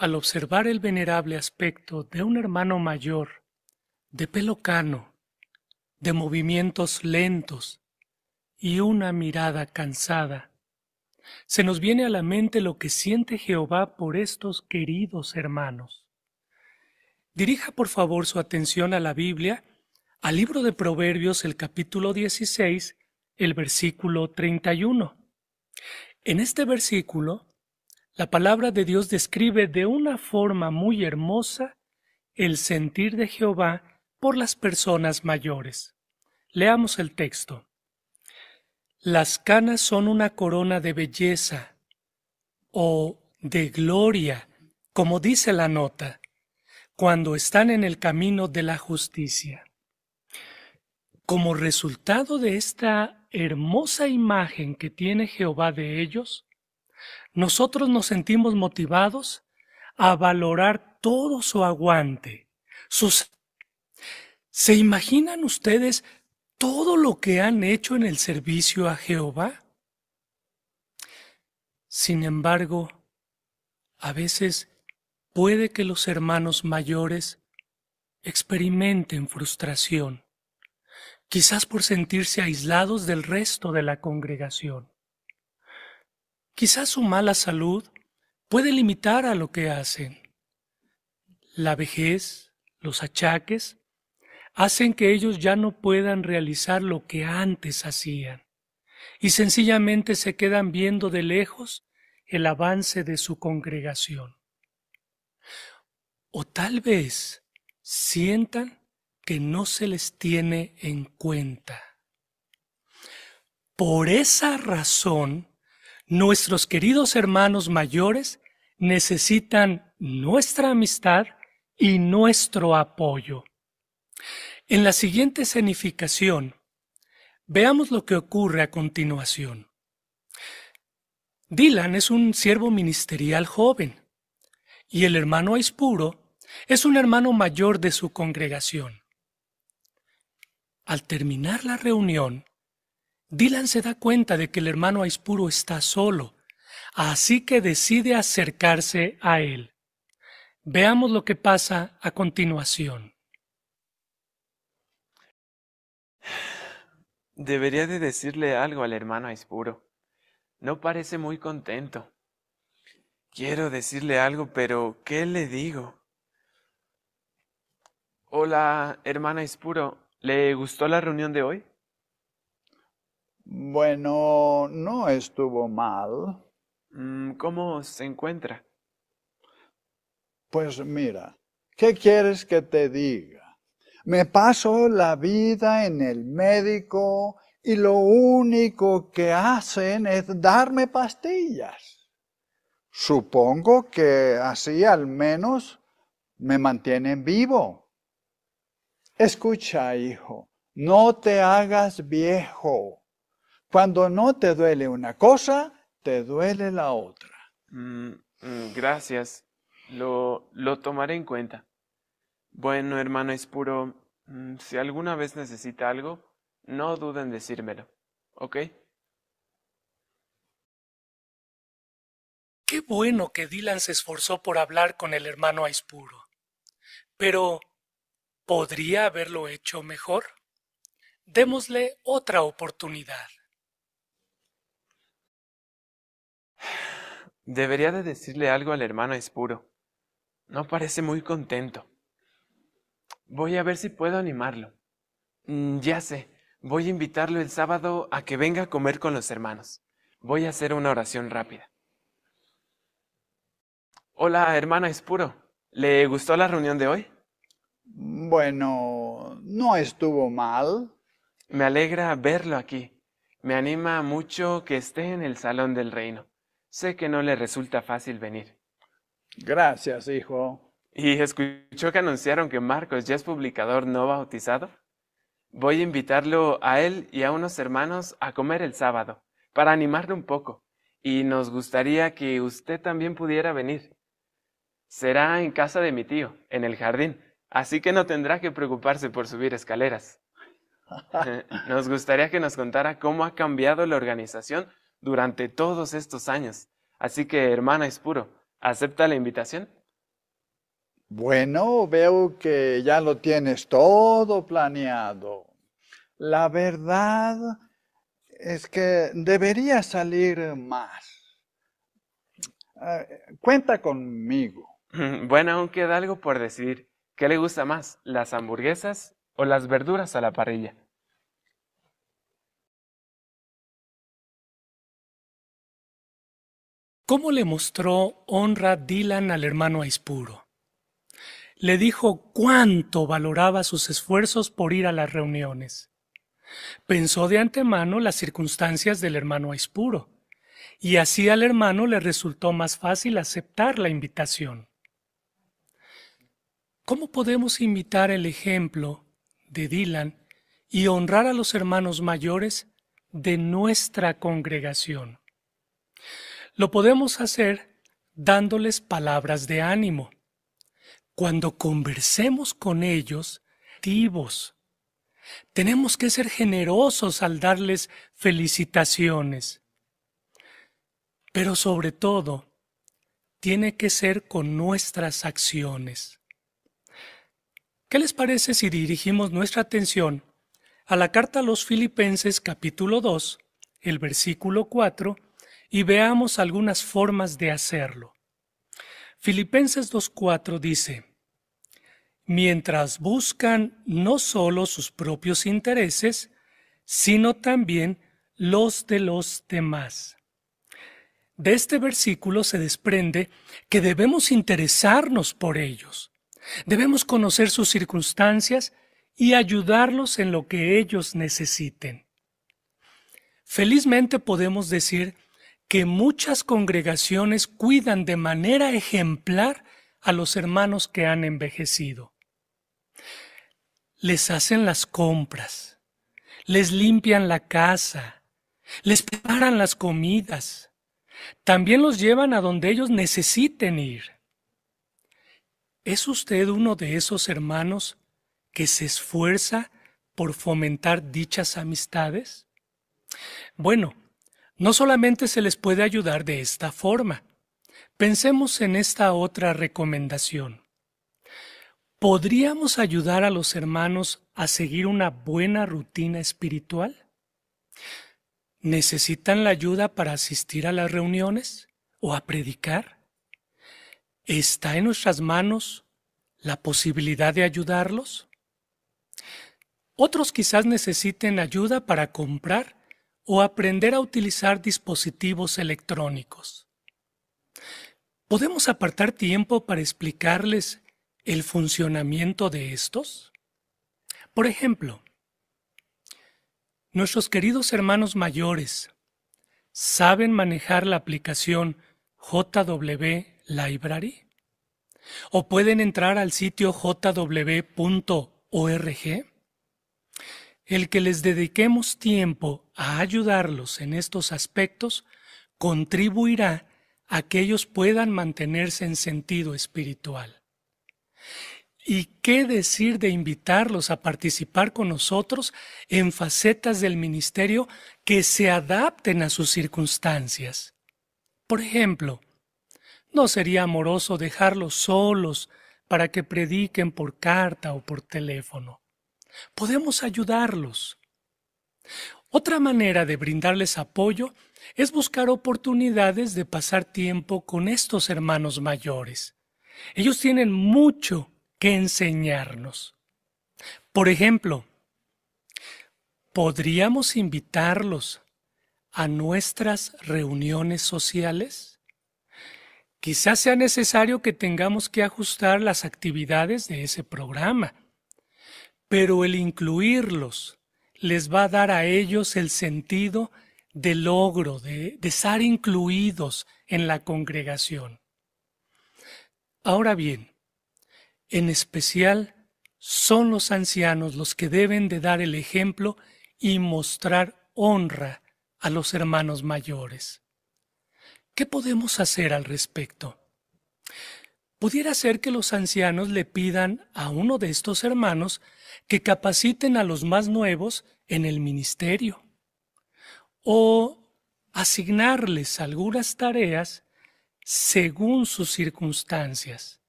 al observar el venerable aspecto de un hermano mayor, de pelo cano, de movimientos lentos y una mirada cansada, se nos viene a la mente lo que siente Jehová por estos queridos hermanos. Dirija por favor su atención a la Biblia, al libro de Proverbios, el capítulo 16, el versículo 31. En este versículo, la palabra de Dios describe de una forma muy hermosa el sentir de Jehová por las personas mayores. Leamos el texto. Las canas son una corona de belleza o de gloria, como dice la nota, cuando están en el camino de la justicia. Como resultado de esta hermosa imagen que tiene Jehová de ellos, nosotros nos sentimos motivados a valorar todo su aguante, sus... ¿Se imaginan ustedes todo lo que han hecho en el servicio a Jehová? Sin embargo, a veces puede que los hermanos mayores experimenten frustración, quizás por sentirse aislados del resto de la congregación. Quizás su mala salud puede limitar a lo que hacen. La vejez, los achaques, hacen que ellos ya no puedan realizar lo que antes hacían y sencillamente se quedan viendo de lejos el avance de su congregación. O tal vez sientan que no se les tiene en cuenta. Por esa razón, Nuestros queridos hermanos mayores necesitan nuestra amistad y nuestro apoyo. En la siguiente escenificación, veamos lo que ocurre a continuación. Dylan es un siervo ministerial joven y el hermano Aispuro es un hermano mayor de su congregación. Al terminar la reunión, Dylan se da cuenta de que el hermano Aispuro está solo, así que decide acercarse a él. Veamos lo que pasa a continuación. Debería de decirle algo al hermano Aispuro. No parece muy contento. Quiero decirle algo, pero ¿qué le digo? Hola, hermana Aispuro. ¿Le gustó la reunión de hoy? Bueno, no estuvo mal. Mm, ¿Cómo se encuentra? Pues mira, ¿qué quieres que te diga? Me paso la vida en el médico y lo único que hacen es darme pastillas. Supongo que así al menos me mantienen vivo. Escucha, hijo, no te hagas viejo. Cuando no te duele una cosa, te duele la otra. Mm, mm, gracias. Lo, lo tomaré en cuenta. Bueno, hermano Espuro, mm, si alguna vez necesita algo, no duden en decírmelo. ¿Ok? Qué bueno que Dylan se esforzó por hablar con el hermano Aispuro. Pero, ¿podría haberlo hecho mejor? Démosle otra oportunidad. Debería de decirle algo al hermano Espuro. No parece muy contento. Voy a ver si puedo animarlo. Mm, ya sé, voy a invitarlo el sábado a que venga a comer con los hermanos. Voy a hacer una oración rápida. Hola, hermana Espuro. ¿Le gustó la reunión de hoy? Bueno, no estuvo mal. Me alegra verlo aquí. Me anima mucho que esté en el salón del reino. Sé que no le resulta fácil venir. Gracias, hijo. ¿Y escuchó que anunciaron que Marcos ya es publicador no bautizado? Voy a invitarlo a él y a unos hermanos a comer el sábado, para animarle un poco, y nos gustaría que usted también pudiera venir. Será en casa de mi tío, en el jardín, así que no tendrá que preocuparse por subir escaleras. Nos gustaría que nos contara cómo ha cambiado la organización durante todos estos años. Así que, hermana Espuro, ¿acepta la invitación? Bueno, veo que ya lo tienes todo planeado. La verdad es que debería salir más. Eh, cuenta conmigo. Bueno, aún queda algo por decir. ¿Qué le gusta más, las hamburguesas o las verduras a la parrilla? ¿Cómo le mostró honra Dylan al hermano Aispuro? Le dijo cuánto valoraba sus esfuerzos por ir a las reuniones. Pensó de antemano las circunstancias del hermano Aispuro, y así al hermano le resultó más fácil aceptar la invitación. ¿Cómo podemos imitar el ejemplo de Dylan y honrar a los hermanos mayores de nuestra congregación? Lo podemos hacer dándoles palabras de ánimo. Cuando conversemos con ellos, activos. Tenemos que ser generosos al darles felicitaciones. Pero sobre todo, tiene que ser con nuestras acciones. ¿Qué les parece si dirigimos nuestra atención a la carta a los Filipenses capítulo 2, el versículo 4, y veamos algunas formas de hacerlo. Filipenses 2.4 dice, mientras buscan no solo sus propios intereses, sino también los de los demás. De este versículo se desprende que debemos interesarnos por ellos, debemos conocer sus circunstancias y ayudarlos en lo que ellos necesiten. Felizmente podemos decir que muchas congregaciones cuidan de manera ejemplar a los hermanos que han envejecido. Les hacen las compras, les limpian la casa, les preparan las comidas, también los llevan a donde ellos necesiten ir. ¿Es usted uno de esos hermanos que se esfuerza por fomentar dichas amistades? Bueno, no solamente se les puede ayudar de esta forma. Pensemos en esta otra recomendación. ¿Podríamos ayudar a los hermanos a seguir una buena rutina espiritual? ¿Necesitan la ayuda para asistir a las reuniones o a predicar? ¿Está en nuestras manos la posibilidad de ayudarlos? Otros quizás necesiten ayuda para comprar o aprender a utilizar dispositivos electrónicos. ¿Podemos apartar tiempo para explicarles el funcionamiento de estos? Por ejemplo, nuestros queridos hermanos mayores saben manejar la aplicación JW Library o pueden entrar al sitio jw.org el que les dediquemos tiempo a ayudarlos en estos aspectos contribuirá a que ellos puedan mantenerse en sentido espiritual. ¿Y qué decir de invitarlos a participar con nosotros en facetas del ministerio que se adapten a sus circunstancias? Por ejemplo, ¿no sería amoroso dejarlos solos para que prediquen por carta o por teléfono? Podemos ayudarlos. Otra manera de brindarles apoyo es buscar oportunidades de pasar tiempo con estos hermanos mayores. Ellos tienen mucho que enseñarnos. Por ejemplo, ¿podríamos invitarlos a nuestras reuniones sociales? Quizás sea necesario que tengamos que ajustar las actividades de ese programa pero el incluirlos les va a dar a ellos el sentido de logro, de, de estar incluidos en la congregación. Ahora bien, en especial son los ancianos los que deben de dar el ejemplo y mostrar honra a los hermanos mayores. ¿Qué podemos hacer al respecto? Pudiera ser que los ancianos le pidan a uno de estos hermanos que capaciten a los más nuevos en el ministerio o asignarles algunas tareas según sus circunstancias.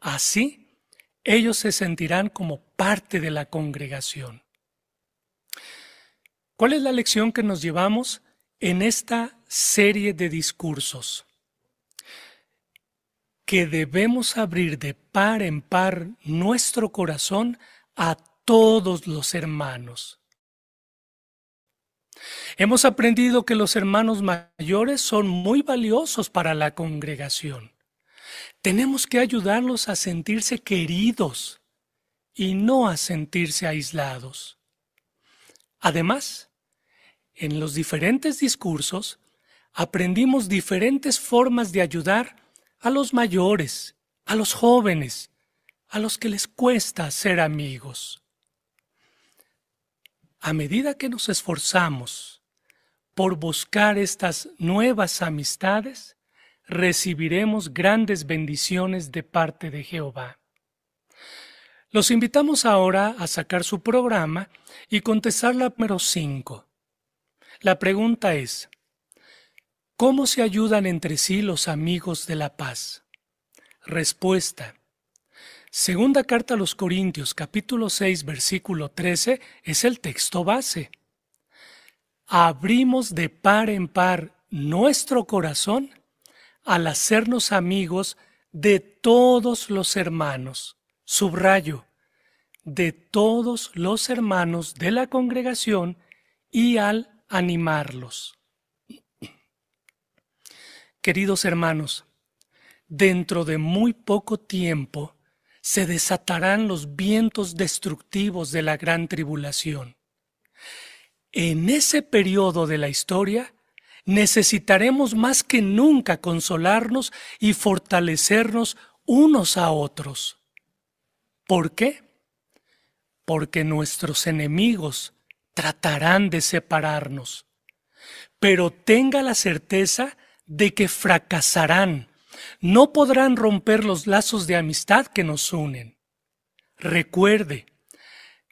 Así, ellos se sentirán como parte de la congregación. ¿Cuál es la lección que nos llevamos en esta serie de discursos? Que debemos abrir de par en par nuestro corazón a todos los hermanos. Hemos aprendido que los hermanos mayores son muy valiosos para la congregación. Tenemos que ayudarlos a sentirse queridos y no a sentirse aislados. Además, en los diferentes discursos aprendimos diferentes formas de ayudar a los mayores, a los jóvenes, a los que les cuesta ser amigos. A medida que nos esforzamos por buscar estas nuevas amistades, recibiremos grandes bendiciones de parte de Jehová. Los invitamos ahora a sacar su programa y contestar la número 5. La pregunta es, ¿cómo se ayudan entre sí los amigos de la paz? Respuesta. Segunda carta a los Corintios capítulo 6 versículo 13 es el texto base. Abrimos de par en par nuestro corazón al hacernos amigos de todos los hermanos. Subrayo, de todos los hermanos de la congregación y al animarlos. Queridos hermanos, dentro de muy poco tiempo se desatarán los vientos destructivos de la gran tribulación. En ese periodo de la historia, necesitaremos más que nunca consolarnos y fortalecernos unos a otros. ¿Por qué? Porque nuestros enemigos tratarán de separarnos, pero tenga la certeza de que fracasarán. No podrán romper los lazos de amistad que nos unen. Recuerde,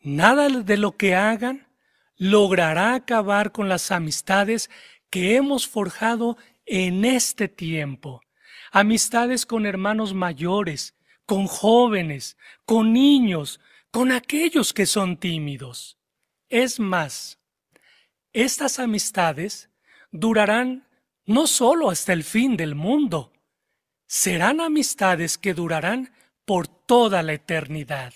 nada de lo que hagan logrará acabar con las amistades que hemos forjado en este tiempo. Amistades con hermanos mayores, con jóvenes, con niños, con aquellos que son tímidos. Es más, estas amistades durarán no solo hasta el fin del mundo, serán amistades que durarán por toda la eternidad.